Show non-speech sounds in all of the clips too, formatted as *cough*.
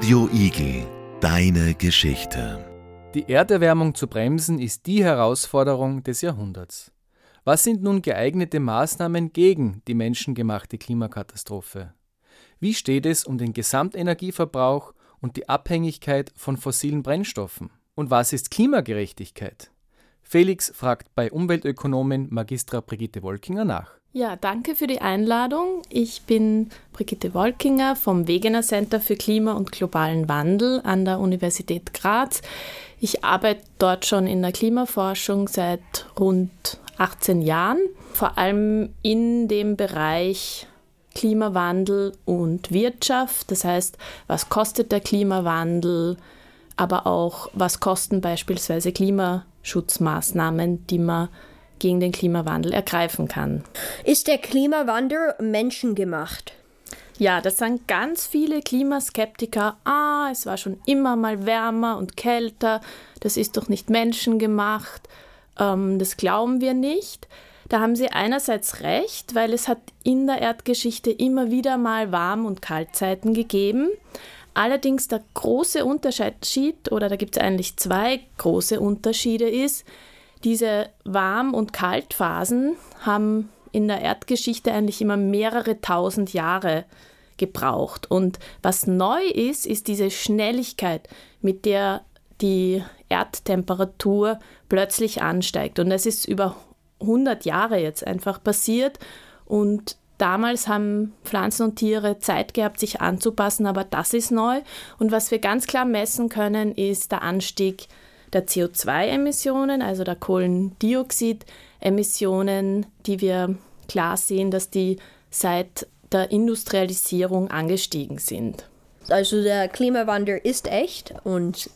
Radio Igel, deine Geschichte. Die Erderwärmung zu bremsen ist die Herausforderung des Jahrhunderts. Was sind nun geeignete Maßnahmen gegen die menschengemachte Klimakatastrophe? Wie steht es um den Gesamtenergieverbrauch und die Abhängigkeit von fossilen Brennstoffen? Und was ist Klimagerechtigkeit? Felix fragt bei Umweltökonomin Magistra Brigitte Wolkinger nach. Ja, danke für die Einladung. Ich bin Brigitte Wolkinger vom Wegener Center für Klima und globalen Wandel an der Universität Graz. Ich arbeite dort schon in der Klimaforschung seit rund 18 Jahren, vor allem in dem Bereich Klimawandel und Wirtschaft. Das heißt, was kostet der Klimawandel, aber auch was kosten beispielsweise Klimaschutzmaßnahmen, die man gegen den Klimawandel ergreifen kann. Ist der Klimawandel menschengemacht? Ja, das sagen ganz viele Klimaskeptiker. Ah, es war schon immer mal wärmer und kälter. Das ist doch nicht menschengemacht. Ähm, das glauben wir nicht. Da haben sie einerseits recht, weil es hat in der Erdgeschichte immer wieder mal Warm- und Kaltzeiten gegeben. Allerdings der große Unterschied, oder da gibt es eigentlich zwei große Unterschiede, ist, diese Warm- und Kaltphasen haben in der Erdgeschichte eigentlich immer mehrere tausend Jahre gebraucht. Und was neu ist, ist diese Schnelligkeit, mit der die Erdtemperatur plötzlich ansteigt. Und das ist über 100 Jahre jetzt einfach passiert. Und damals haben Pflanzen und Tiere Zeit gehabt, sich anzupassen, aber das ist neu. Und was wir ganz klar messen können, ist der Anstieg der CO2-Emissionen, also der Kohlendioxidemissionen, die wir klar sehen, dass die seit der Industrialisierung angestiegen sind. Also der Klimawandel ist echt und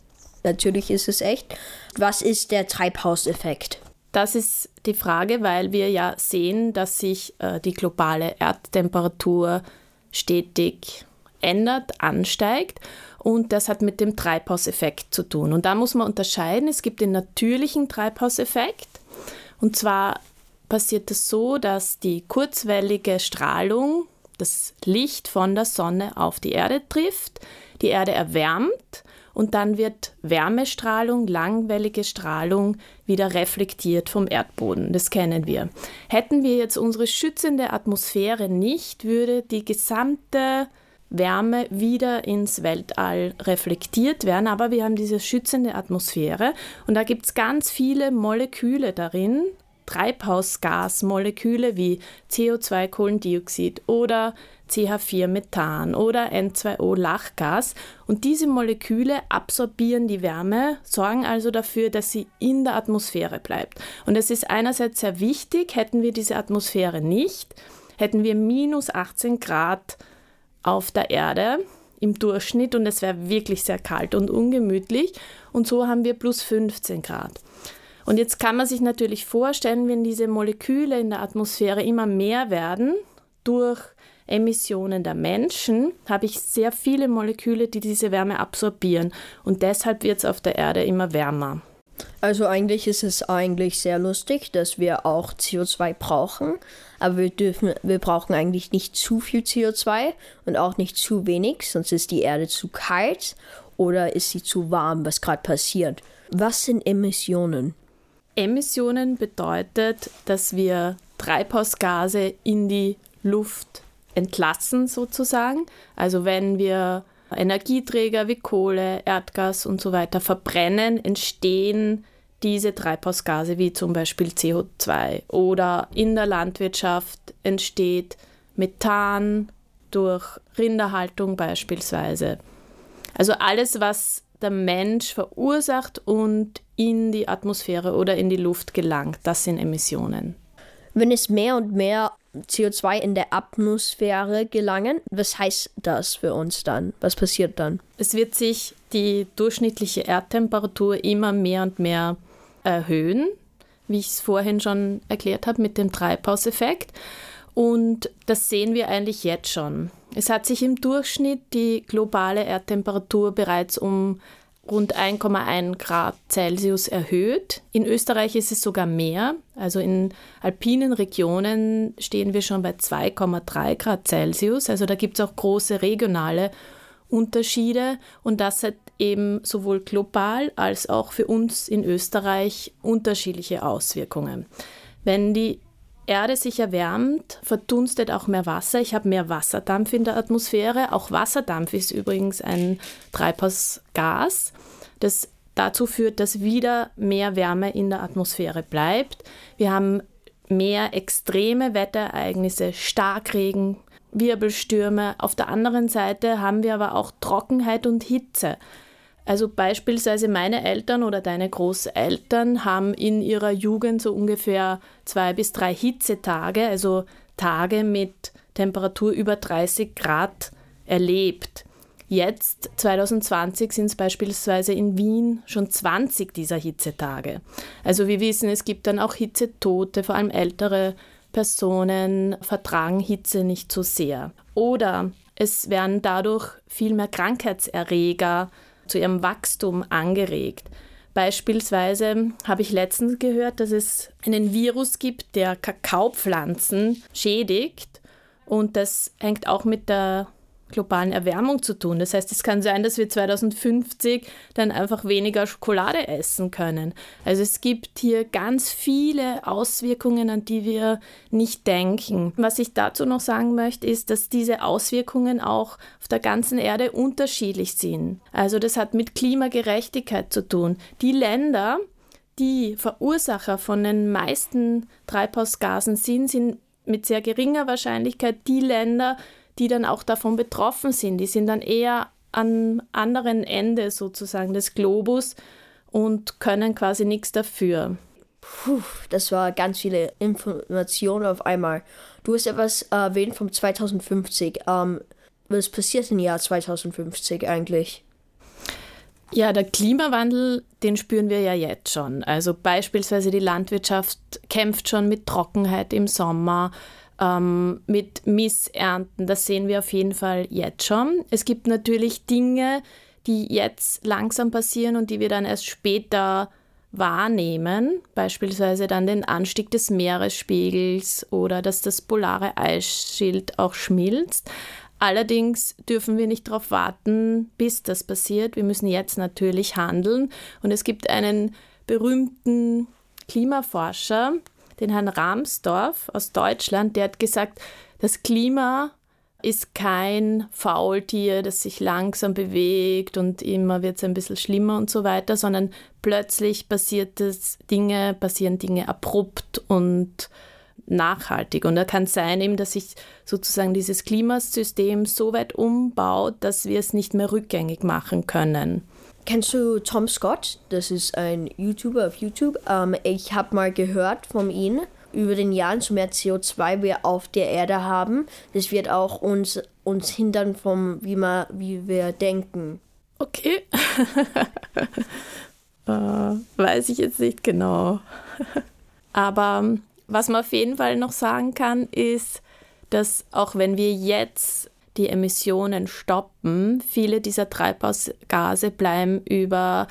natürlich ist es echt. Was ist der Treibhauseffekt? Das ist die Frage, weil wir ja sehen, dass sich äh, die globale Erdtemperatur stetig ändert, ansteigt und das hat mit dem Treibhauseffekt zu tun. Und da muss man unterscheiden, es gibt den natürlichen Treibhauseffekt. Und zwar passiert es das so, dass die kurzwellige Strahlung, das Licht von der Sonne auf die Erde trifft, die Erde erwärmt und dann wird Wärmestrahlung, langwellige Strahlung wieder reflektiert vom Erdboden. Das kennen wir. Hätten wir jetzt unsere schützende Atmosphäre nicht, würde die gesamte Wärme wieder ins Weltall reflektiert werden. Aber wir haben diese schützende Atmosphäre und da gibt es ganz viele Moleküle darin, Treibhausgasmoleküle wie CO2, Kohlendioxid oder CH4 Methan oder N2O Lachgas und diese Moleküle absorbieren die Wärme, sorgen also dafür, dass sie in der Atmosphäre bleibt. Und es ist einerseits sehr wichtig, hätten wir diese Atmosphäre nicht, hätten wir minus 18 Grad auf der Erde im Durchschnitt und es wäre wirklich sehr kalt und ungemütlich. Und so haben wir plus 15 Grad. Und jetzt kann man sich natürlich vorstellen, wenn diese Moleküle in der Atmosphäre immer mehr werden durch Emissionen der Menschen, habe ich sehr viele Moleküle, die diese Wärme absorbieren. Und deshalb wird es auf der Erde immer wärmer. Also eigentlich ist es eigentlich sehr lustig, dass wir auch CO2 brauchen, aber wir dürfen, wir brauchen eigentlich nicht zu viel CO2 und auch nicht zu wenig, sonst ist die Erde zu kalt oder ist sie zu warm, was gerade passiert. Was sind Emissionen? Emissionen bedeutet, dass wir Treibhausgase in die Luft entlassen sozusagen. Also wenn wir Energieträger wie Kohle, Erdgas und so weiter verbrennen, entstehen diese Treibhausgase wie zum Beispiel CO2 oder in der Landwirtschaft entsteht Methan durch Rinderhaltung beispielsweise. Also alles, was der Mensch verursacht und in die Atmosphäre oder in die Luft gelangt, das sind Emissionen. Wenn es mehr und mehr CO2 in der Atmosphäre gelangen. Was heißt das für uns dann? Was passiert dann? Es wird sich die durchschnittliche Erdtemperatur immer mehr und mehr erhöhen, wie ich es vorhin schon erklärt habe mit dem Treibhauseffekt. Und das sehen wir eigentlich jetzt schon. Es hat sich im Durchschnitt die globale Erdtemperatur bereits um rund 1,1 Grad Celsius erhöht. In Österreich ist es sogar mehr. Also in alpinen Regionen stehen wir schon bei 2,3 Grad Celsius. Also da gibt es auch große regionale Unterschiede und das hat eben sowohl global als auch für uns in Österreich unterschiedliche Auswirkungen. Wenn die Erde sich erwärmt, verdunstet auch mehr Wasser. Ich habe mehr Wasserdampf in der Atmosphäre. Auch Wasserdampf ist übrigens ein Treibhausgas, das dazu führt, dass wieder mehr Wärme in der Atmosphäre bleibt. Wir haben mehr extreme Wetterereignisse, Starkregen, Wirbelstürme. Auf der anderen Seite haben wir aber auch Trockenheit und Hitze. Also beispielsweise meine Eltern oder deine Großeltern haben in ihrer Jugend so ungefähr zwei bis drei Hitzetage, also Tage mit Temperatur über 30 Grad erlebt. Jetzt, 2020, sind es beispielsweise in Wien schon 20 dieser Hitzetage. Also wir wissen, es gibt dann auch Hitzetote, vor allem ältere Personen vertragen Hitze nicht so sehr. Oder es werden dadurch viel mehr Krankheitserreger zu ihrem Wachstum angeregt. Beispielsweise habe ich letztens gehört, dass es einen Virus gibt, der Kakaopflanzen schädigt. Und das hängt auch mit der globalen Erwärmung zu tun. Das heißt, es kann sein, dass wir 2050 dann einfach weniger Schokolade essen können. Also es gibt hier ganz viele Auswirkungen, an die wir nicht denken. Was ich dazu noch sagen möchte, ist, dass diese Auswirkungen auch auf der ganzen Erde unterschiedlich sind. Also das hat mit Klimagerechtigkeit zu tun. Die Länder, die Verursacher von den meisten Treibhausgasen sind, sind mit sehr geringer Wahrscheinlichkeit die Länder, die dann auch davon betroffen sind. Die sind dann eher am anderen Ende sozusagen des Globus und können quasi nichts dafür. Puh, das war ganz viele Informationen auf einmal. Du hast etwas erwähnt vom 2050. Ähm, was passiert im Jahr 2050 eigentlich? Ja, der Klimawandel, den spüren wir ja jetzt schon. Also beispielsweise die Landwirtschaft kämpft schon mit Trockenheit im Sommer ähm, mit Missernten. Das sehen wir auf jeden Fall jetzt schon. Es gibt natürlich Dinge, die jetzt langsam passieren und die wir dann erst später wahrnehmen, beispielsweise dann den Anstieg des Meeresspiegels oder dass das polare Eisschild auch schmilzt. Allerdings dürfen wir nicht darauf warten, bis das passiert. Wir müssen jetzt natürlich handeln. Und es gibt einen berühmten Klimaforscher, den Herrn Ramsdorf aus Deutschland, der hat gesagt, das Klima ist kein Faultier, das sich langsam bewegt und immer wird es ein bisschen schlimmer und so weiter, sondern plötzlich passiert es Dinge, passieren Dinge abrupt und nachhaltig. Und da kann es sein, eben, dass sich sozusagen dieses Klimasystem so weit umbaut, dass wir es nicht mehr rückgängig machen können. Kennst du Tom Scott? Das ist ein YouTuber auf YouTube. Ähm, ich habe mal gehört von ihm über den Jahren, so mehr CO2 wir auf der Erde haben. Das wird auch uns, uns hindern vom, wie, man, wie wir denken. Okay. *laughs* äh, weiß ich jetzt nicht genau. *laughs* Aber was man auf jeden Fall noch sagen kann, ist, dass auch wenn wir jetzt die Emissionen stoppen. Viele dieser Treibhausgase bleiben über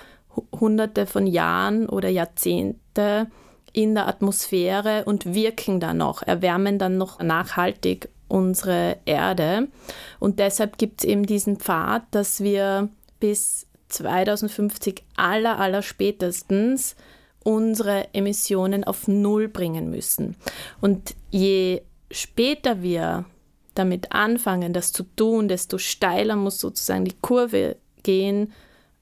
Hunderte von Jahren oder Jahrzehnte in der Atmosphäre und wirken dann noch, erwärmen dann noch nachhaltig unsere Erde. Und deshalb gibt es eben diesen Pfad, dass wir bis 2050 aller, aller spätestens unsere Emissionen auf Null bringen müssen. Und je später wir damit anfangen, das zu tun, desto steiler muss sozusagen die Kurve gehen,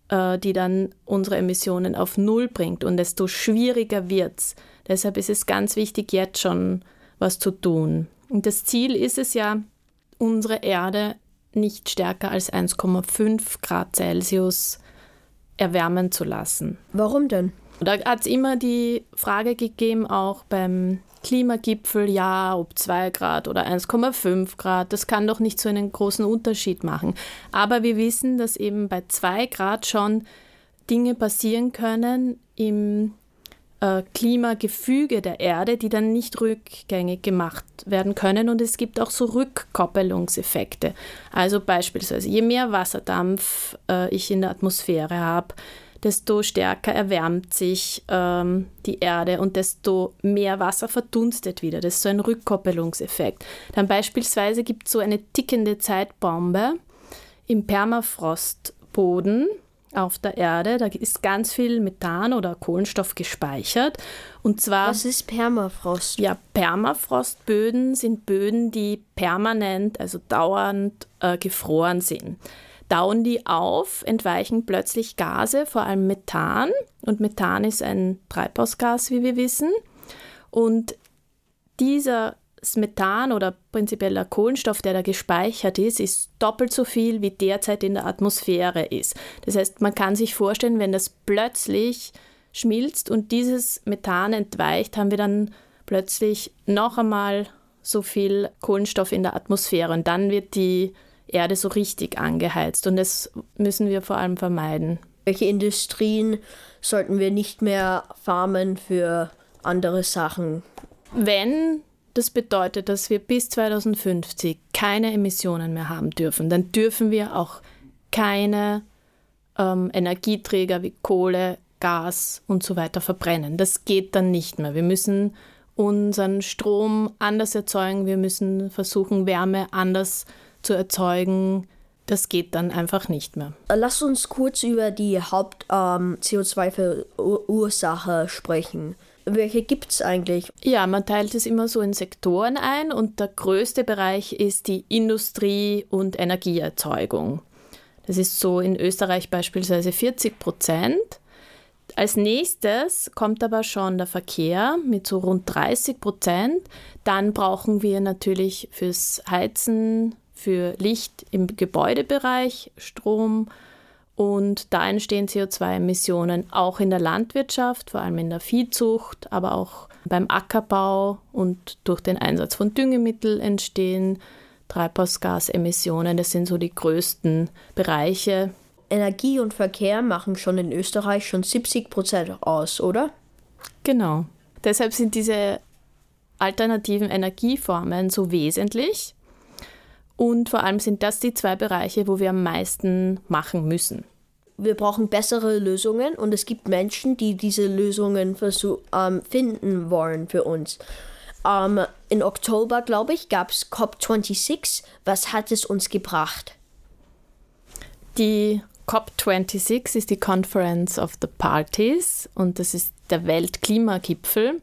äh, die dann unsere Emissionen auf Null bringt und desto schwieriger wird es. Deshalb ist es ganz wichtig, jetzt schon was zu tun. Und das Ziel ist es ja, unsere Erde nicht stärker als 1,5 Grad Celsius erwärmen zu lassen. Warum denn? Da hat es immer die Frage gegeben, auch beim Klimagipfel, ja, ob 2 Grad oder 1,5 Grad, das kann doch nicht so einen großen Unterschied machen. Aber wir wissen, dass eben bei 2 Grad schon Dinge passieren können im äh, Klimagefüge der Erde, die dann nicht rückgängig gemacht werden können. Und es gibt auch so Rückkoppelungseffekte. Also beispielsweise, je mehr Wasserdampf äh, ich in der Atmosphäre habe, desto stärker erwärmt sich ähm, die Erde und desto mehr Wasser verdunstet wieder. Das ist so ein Rückkoppelungseffekt. Dann beispielsweise gibt es so eine tickende Zeitbombe im Permafrostboden auf der Erde, da ist ganz viel Methan oder Kohlenstoff gespeichert. Und zwar. Was ist Permafrost? Ja, Permafrostböden sind Böden, die permanent, also dauernd äh, gefroren sind. Tauen die auf, entweichen plötzlich Gase, vor allem Methan. Und Methan ist ein Treibhausgas, wie wir wissen. Und dieser das Methan oder prinzipiell der Kohlenstoff, der da gespeichert ist, ist doppelt so viel, wie derzeit in der Atmosphäre ist. Das heißt, man kann sich vorstellen, wenn das plötzlich schmilzt und dieses Methan entweicht, haben wir dann plötzlich noch einmal so viel Kohlenstoff in der Atmosphäre und dann wird die Erde so richtig angeheizt und das müssen wir vor allem vermeiden. Welche Industrien sollten wir nicht mehr farmen für andere Sachen? Wenn das bedeutet, dass wir bis 2050 keine Emissionen mehr haben dürfen. Dann dürfen wir auch keine ähm, Energieträger wie Kohle, Gas und so weiter verbrennen. Das geht dann nicht mehr. Wir müssen unseren Strom anders erzeugen. Wir müssen versuchen, Wärme anders zu erzeugen. Das geht dann einfach nicht mehr. Lass uns kurz über die Haupt-CO2-Verursacher ähm, sprechen. Welche gibt es eigentlich? Ja, man teilt es immer so in Sektoren ein und der größte Bereich ist die Industrie- und Energieerzeugung. Das ist so in Österreich beispielsweise 40 Prozent. Als nächstes kommt aber schon der Verkehr mit so rund 30 Prozent. Dann brauchen wir natürlich fürs Heizen, für Licht im Gebäudebereich Strom, und da entstehen CO2-Emissionen auch in der Landwirtschaft, vor allem in der Viehzucht, aber auch beim Ackerbau und durch den Einsatz von Düngemitteln entstehen Treibhausgasemissionen. Das sind so die größten Bereiche. Energie und Verkehr machen schon in Österreich schon 70 Prozent aus, oder? Genau. Deshalb sind diese alternativen Energieformen so wesentlich. Und vor allem sind das die zwei Bereiche, wo wir am meisten machen müssen wir brauchen bessere Lösungen und es gibt Menschen, die diese Lösungen ähm, finden wollen für uns. Ähm, in Oktober, glaube ich, gab es COP26. Was hat es uns gebracht? Die COP26 ist die Conference of the Parties und das ist der Weltklimagipfel.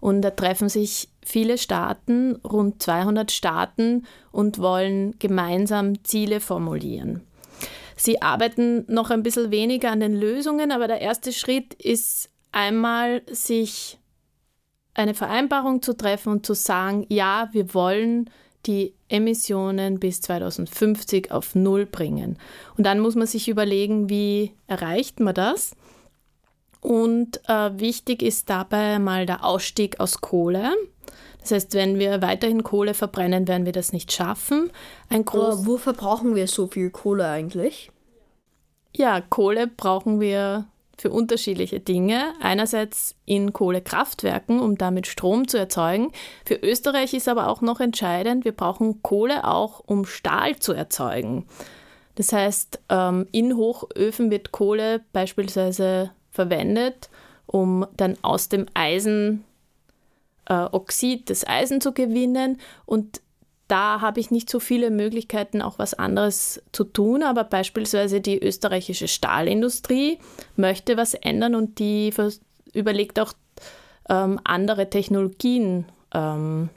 Und da treffen sich viele Staaten, rund 200 Staaten, und wollen gemeinsam Ziele formulieren. Sie arbeiten noch ein bisschen weniger an den Lösungen, aber der erste Schritt ist einmal, sich eine Vereinbarung zu treffen und zu sagen, ja, wir wollen die Emissionen bis 2050 auf Null bringen. Und dann muss man sich überlegen, wie erreicht man das? Und äh, wichtig ist dabei mal der Ausstieg aus Kohle. Das heißt, wenn wir weiterhin Kohle verbrennen, werden wir das nicht schaffen. Ein groß äh, wofür brauchen wir so viel Kohle eigentlich? Ja, Kohle brauchen wir für unterschiedliche Dinge. Einerseits in Kohlekraftwerken, um damit Strom zu erzeugen. Für Österreich ist aber auch noch entscheidend, wir brauchen Kohle auch, um Stahl zu erzeugen. Das heißt, ähm, in Hochöfen wird Kohle beispielsweise verwendet, um dann aus dem Eisen Oxid das Eisen zu gewinnen und da habe ich nicht so viele Möglichkeiten, auch was anderes zu tun, aber beispielsweise die österreichische Stahlindustrie möchte was ändern und die überlegt auch ähm, andere Technologien ähm,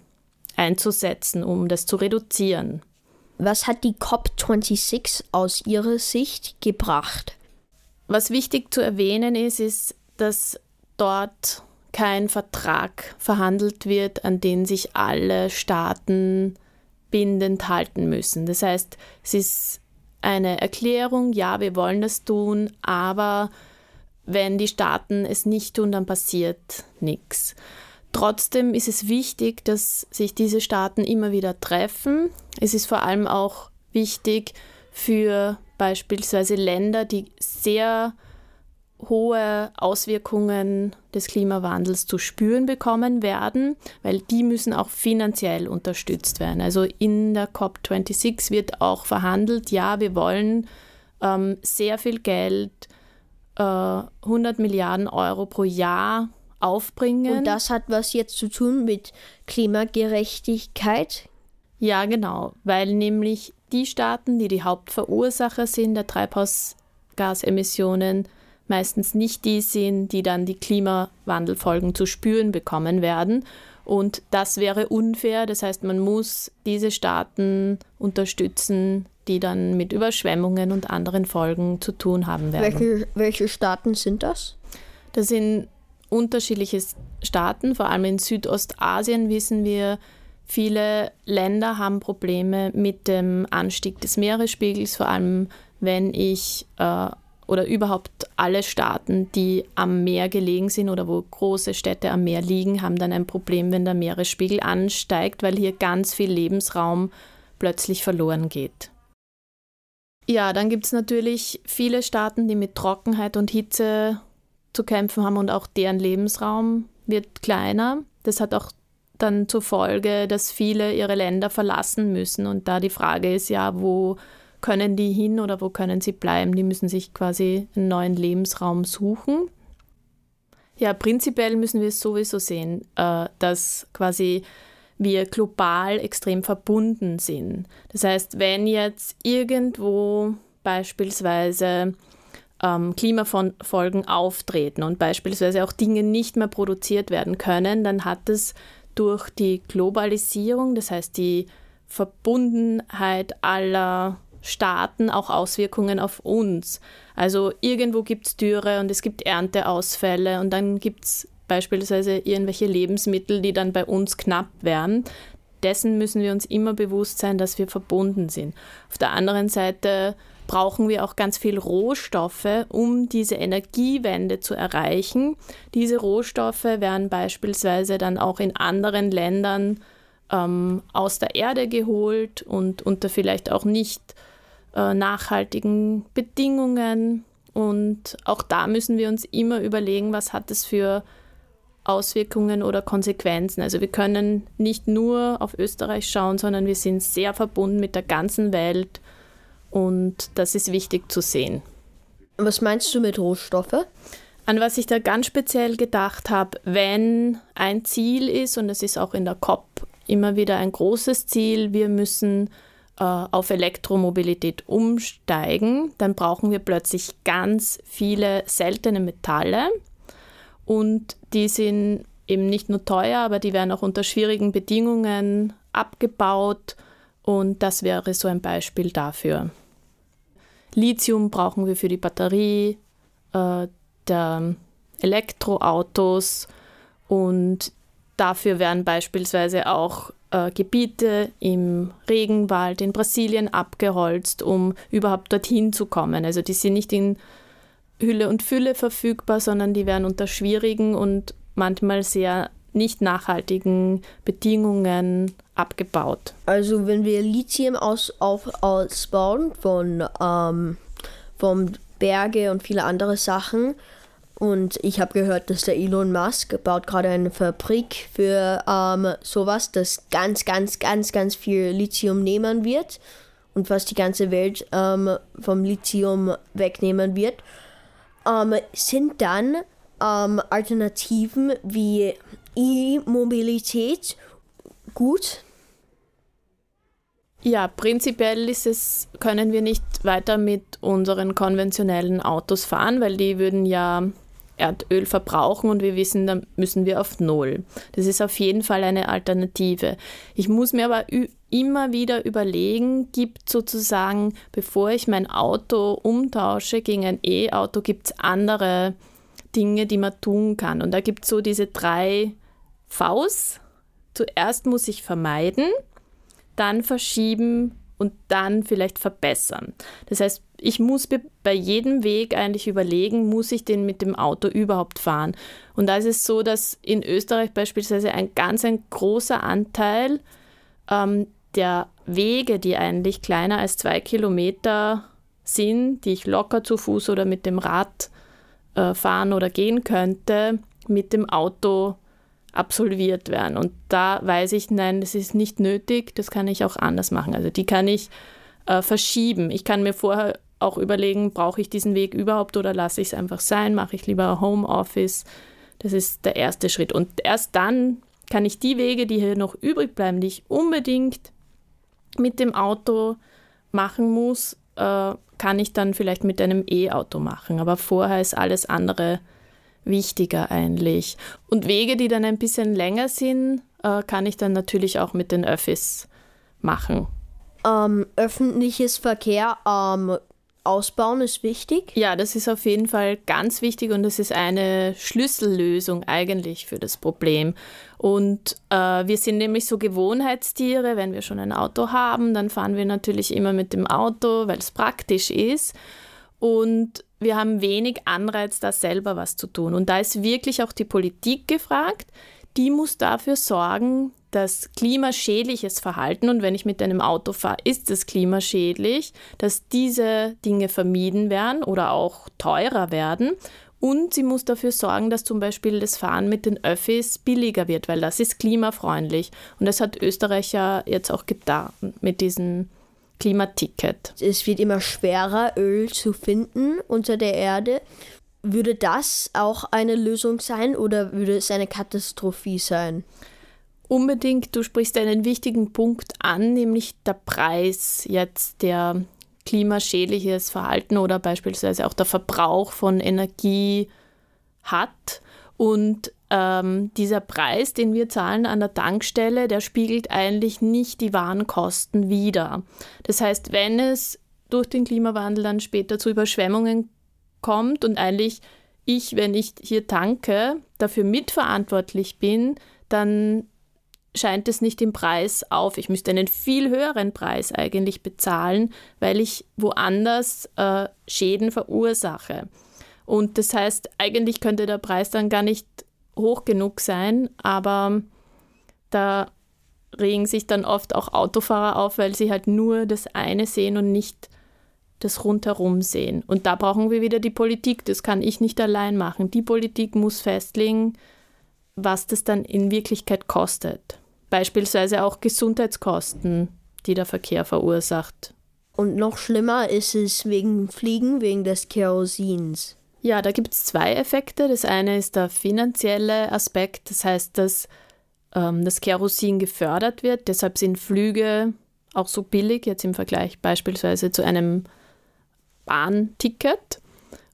einzusetzen, um das zu reduzieren. Was hat die COP26 aus Ihrer Sicht gebracht? Was wichtig zu erwähnen ist, ist, dass dort kein Vertrag verhandelt wird, an den sich alle Staaten bindend halten müssen. Das heißt, es ist eine Erklärung, ja, wir wollen das tun, aber wenn die Staaten es nicht tun, dann passiert nichts. Trotzdem ist es wichtig, dass sich diese Staaten immer wieder treffen. Es ist vor allem auch wichtig für beispielsweise Länder, die sehr hohe Auswirkungen des Klimawandels zu spüren bekommen werden, weil die müssen auch finanziell unterstützt werden. Also in der COP26 wird auch verhandelt, ja, wir wollen ähm, sehr viel Geld, äh, 100 Milliarden Euro pro Jahr aufbringen. Und das hat was jetzt zu tun mit Klimagerechtigkeit? Ja, genau, weil nämlich die Staaten, die die Hauptverursacher sind der Treibhausgasemissionen, meistens nicht die sind, die dann die Klimawandelfolgen zu spüren bekommen werden. Und das wäre unfair. Das heißt, man muss diese Staaten unterstützen, die dann mit Überschwemmungen und anderen Folgen zu tun haben werden. Welche, welche Staaten sind das? Das sind unterschiedliche Staaten, vor allem in Südostasien wissen wir, viele Länder haben Probleme mit dem Anstieg des Meeresspiegels, vor allem wenn ich äh, oder überhaupt alle Staaten, die am Meer gelegen sind oder wo große Städte am Meer liegen, haben dann ein Problem, wenn der Meeresspiegel ansteigt, weil hier ganz viel Lebensraum plötzlich verloren geht. Ja, dann gibt es natürlich viele Staaten, die mit Trockenheit und Hitze zu kämpfen haben und auch deren Lebensraum wird kleiner. Das hat auch dann zur Folge, dass viele ihre Länder verlassen müssen. Und da die Frage ist ja, wo können die hin oder wo können sie bleiben? Die müssen sich quasi einen neuen Lebensraum suchen. Ja, prinzipiell müssen wir es sowieso sehen, äh, dass quasi wir global extrem verbunden sind. Das heißt, wenn jetzt irgendwo beispielsweise ähm, Klimafolgen auftreten und beispielsweise auch Dinge nicht mehr produziert werden können, dann hat es durch die Globalisierung, das heißt die Verbundenheit aller Staaten auch Auswirkungen auf uns. Also irgendwo gibt es Dürre und es gibt Ernteausfälle und dann gibt es beispielsweise irgendwelche Lebensmittel, die dann bei uns knapp werden. Dessen müssen wir uns immer bewusst sein, dass wir verbunden sind. Auf der anderen Seite brauchen wir auch ganz viel Rohstoffe, um diese Energiewende zu erreichen. Diese Rohstoffe werden beispielsweise dann auch in anderen Ländern ähm, aus der Erde geholt und unter vielleicht auch nicht äh, nachhaltigen Bedingungen. Und auch da müssen wir uns immer überlegen, was hat es für Auswirkungen oder Konsequenzen. Also wir können nicht nur auf Österreich schauen, sondern wir sind sehr verbunden mit der ganzen Welt und das ist wichtig zu sehen. Was meinst du mit Rohstoffe? An was ich da ganz speziell gedacht habe, wenn ein Ziel ist, und das ist auch in der COP immer wieder ein großes Ziel, wir müssen auf Elektromobilität umsteigen, dann brauchen wir plötzlich ganz viele seltene Metalle. Und die sind eben nicht nur teuer, aber die werden auch unter schwierigen Bedingungen abgebaut. Und das wäre so ein Beispiel dafür. Lithium brauchen wir für die Batterie äh, der Elektroautos. Und dafür werden beispielsweise auch äh, Gebiete im Regenwald in Brasilien abgeholzt, um überhaupt dorthin zu kommen. Also die sind nicht in Hülle und Fülle verfügbar, sondern die werden unter schwierigen und manchmal sehr nicht nachhaltigen Bedingungen abgebaut. Also wenn wir Lithium aus, auf, ausbauen von, ähm, vom Berge und viele andere Sachen, und ich habe gehört, dass der Elon Musk baut gerade eine Fabrik für ähm, sowas, das ganz, ganz, ganz, ganz viel Lithium nehmen wird und fast die ganze Welt ähm, vom Lithium wegnehmen wird. Ähm, sind dann ähm, Alternativen wie E-Mobilität gut? Ja, prinzipiell ist es, können wir nicht weiter mit unseren konventionellen Autos fahren, weil die würden ja Erdöl verbrauchen und wir wissen, dann müssen wir auf Null. Das ist auf jeden Fall eine Alternative. Ich muss mir aber immer wieder überlegen, gibt sozusagen, bevor ich mein Auto umtausche gegen ein E-Auto, gibt es andere Dinge, die man tun kann. Und da gibt es so diese drei Vs. Zuerst muss ich vermeiden, dann verschieben und dann vielleicht verbessern. Das heißt, ich muss bei jedem Weg eigentlich überlegen, muss ich den mit dem Auto überhaupt fahren? Und da ist es so, dass in Österreich beispielsweise ein ganz ein großer Anteil ähm, der Wege, die eigentlich kleiner als zwei Kilometer sind, die ich locker zu Fuß oder mit dem Rad äh, fahren oder gehen könnte, mit dem Auto absolviert werden. Und da weiß ich, nein, das ist nicht nötig, das kann ich auch anders machen. Also die kann ich äh, verschieben. Ich kann mir vorher auch überlegen, brauche ich diesen Weg überhaupt oder lasse ich es einfach sein, mache ich lieber Homeoffice. Das ist der erste Schritt. Und erst dann kann ich die Wege, die hier noch übrig bleiben, die ich unbedingt mit dem Auto machen muss, äh, kann ich dann vielleicht mit einem E-Auto machen. Aber vorher ist alles andere wichtiger eigentlich. Und Wege, die dann ein bisschen länger sind, äh, kann ich dann natürlich auch mit den Öffis machen. Ähm, öffentliches Verkehr ähm, ausbauen ist wichtig. Ja, das ist auf jeden Fall ganz wichtig und das ist eine Schlüssellösung eigentlich für das Problem. Und äh, wir sind nämlich so Gewohnheitstiere. Wenn wir schon ein Auto haben, dann fahren wir natürlich immer mit dem Auto, weil es praktisch ist. Und wir haben wenig Anreiz, da selber was zu tun. Und da ist wirklich auch die Politik gefragt. Die muss dafür sorgen, dass klimaschädliches Verhalten, und wenn ich mit einem Auto fahre, ist es klimaschädlich, dass diese Dinge vermieden werden oder auch teurer werden. Und sie muss dafür sorgen, dass zum Beispiel das Fahren mit den Öffis billiger wird, weil das ist klimafreundlich. Und das hat Österreich ja jetzt auch getan mit diesem Klimaticket. Es wird immer schwerer, Öl zu finden unter der Erde. Würde das auch eine Lösung sein oder würde es eine Katastrophe sein? Unbedingt, du sprichst einen wichtigen Punkt an, nämlich der Preis jetzt, der klimaschädliches Verhalten oder beispielsweise auch der Verbrauch von Energie hat. Und ähm, dieser Preis, den wir zahlen an der Tankstelle, der spiegelt eigentlich nicht die Warenkosten wider. Das heißt, wenn es durch den Klimawandel dann später zu Überschwemmungen kommt und eigentlich ich, wenn ich hier tanke, dafür mitverantwortlich bin, dann scheint es nicht im Preis auf. Ich müsste einen viel höheren Preis eigentlich bezahlen, weil ich woanders äh, Schäden verursache. Und das heißt, eigentlich könnte der Preis dann gar nicht hoch genug sein, aber da regen sich dann oft auch Autofahrer auf, weil sie halt nur das eine sehen und nicht das rundherum sehen. Und da brauchen wir wieder die Politik. Das kann ich nicht allein machen. Die Politik muss festlegen, was das dann in Wirklichkeit kostet. Beispielsweise auch Gesundheitskosten, die der Verkehr verursacht. Und noch schlimmer ist es wegen Fliegen, wegen des Kerosins. Ja, da gibt es zwei Effekte. Das eine ist der finanzielle Aspekt, das heißt, dass ähm, das Kerosin gefördert wird. Deshalb sind Flüge auch so billig, jetzt im Vergleich beispielsweise zu einem Bahnticket.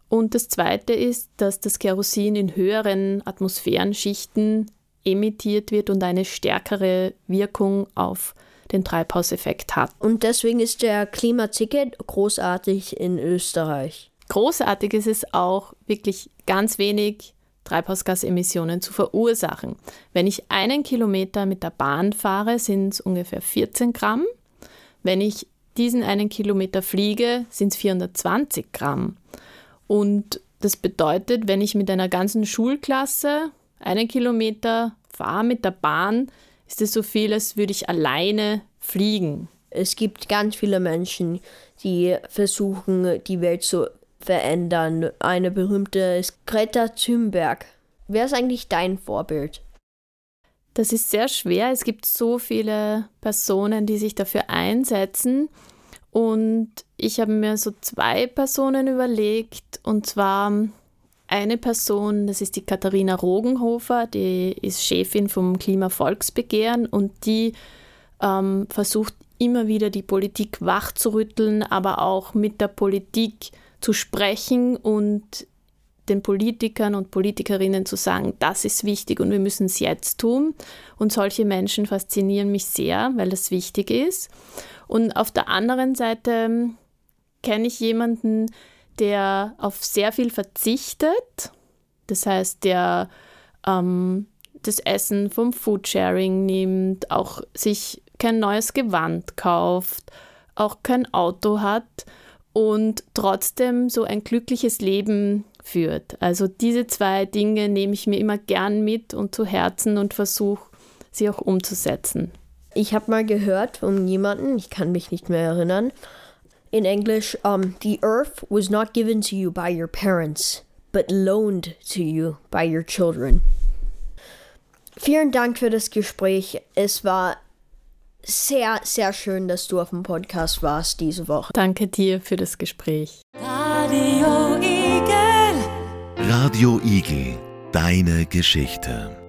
Und das Zweite ist, dass das Kerosin in höheren Atmosphärenschichten emittiert wird und eine stärkere Wirkung auf den Treibhauseffekt hat. Und deswegen ist der Klimaticket großartig in Österreich. Großartig ist es auch, wirklich ganz wenig Treibhausgasemissionen zu verursachen. Wenn ich einen Kilometer mit der Bahn fahre, sind es ungefähr 14 Gramm. Wenn ich diesen einen Kilometer fliege, sind es 420 Gramm. Und das bedeutet, wenn ich mit einer ganzen Schulklasse einen Kilometer fahre mit der Bahn, ist es so viel, als würde ich alleine fliegen. Es gibt ganz viele Menschen, die versuchen, die Welt zu verändern. Eine berühmte ist Greta Thunberg. Wer ist eigentlich dein Vorbild? Das ist sehr schwer. Es gibt so viele Personen, die sich dafür einsetzen. Und ich habe mir so zwei Personen überlegt. Und zwar eine Person, das ist die Katharina Rogenhofer, die ist Chefin vom Klimavolksbegehren und die ähm, versucht immer wieder die Politik wachzurütteln, aber auch mit der Politik zu sprechen und den Politikern und Politikerinnen zu sagen, das ist wichtig und wir müssen es jetzt tun. Und solche Menschen faszinieren mich sehr, weil das wichtig ist. Und auf der anderen Seite ähm, kenne ich jemanden, der auf sehr viel verzichtet. Das heißt, der ähm, das Essen vom Foodsharing nimmt, auch sich kein neues Gewand kauft, auch kein Auto hat und trotzdem so ein glückliches Leben führt. Also diese zwei Dinge nehme ich mir immer gern mit und zu Herzen und versuche sie auch umzusetzen. Ich habe mal gehört von jemandem, ich kann mich nicht mehr erinnern, in English, um, the earth was not given to you by your parents, but loaned to you by your children. Vielen Dank für das Gespräch. Es war sehr, sehr schön, dass du auf dem Podcast warst diese Woche. Danke dir für das Gespräch. Radio Igel. Radio Igel. Deine Geschichte.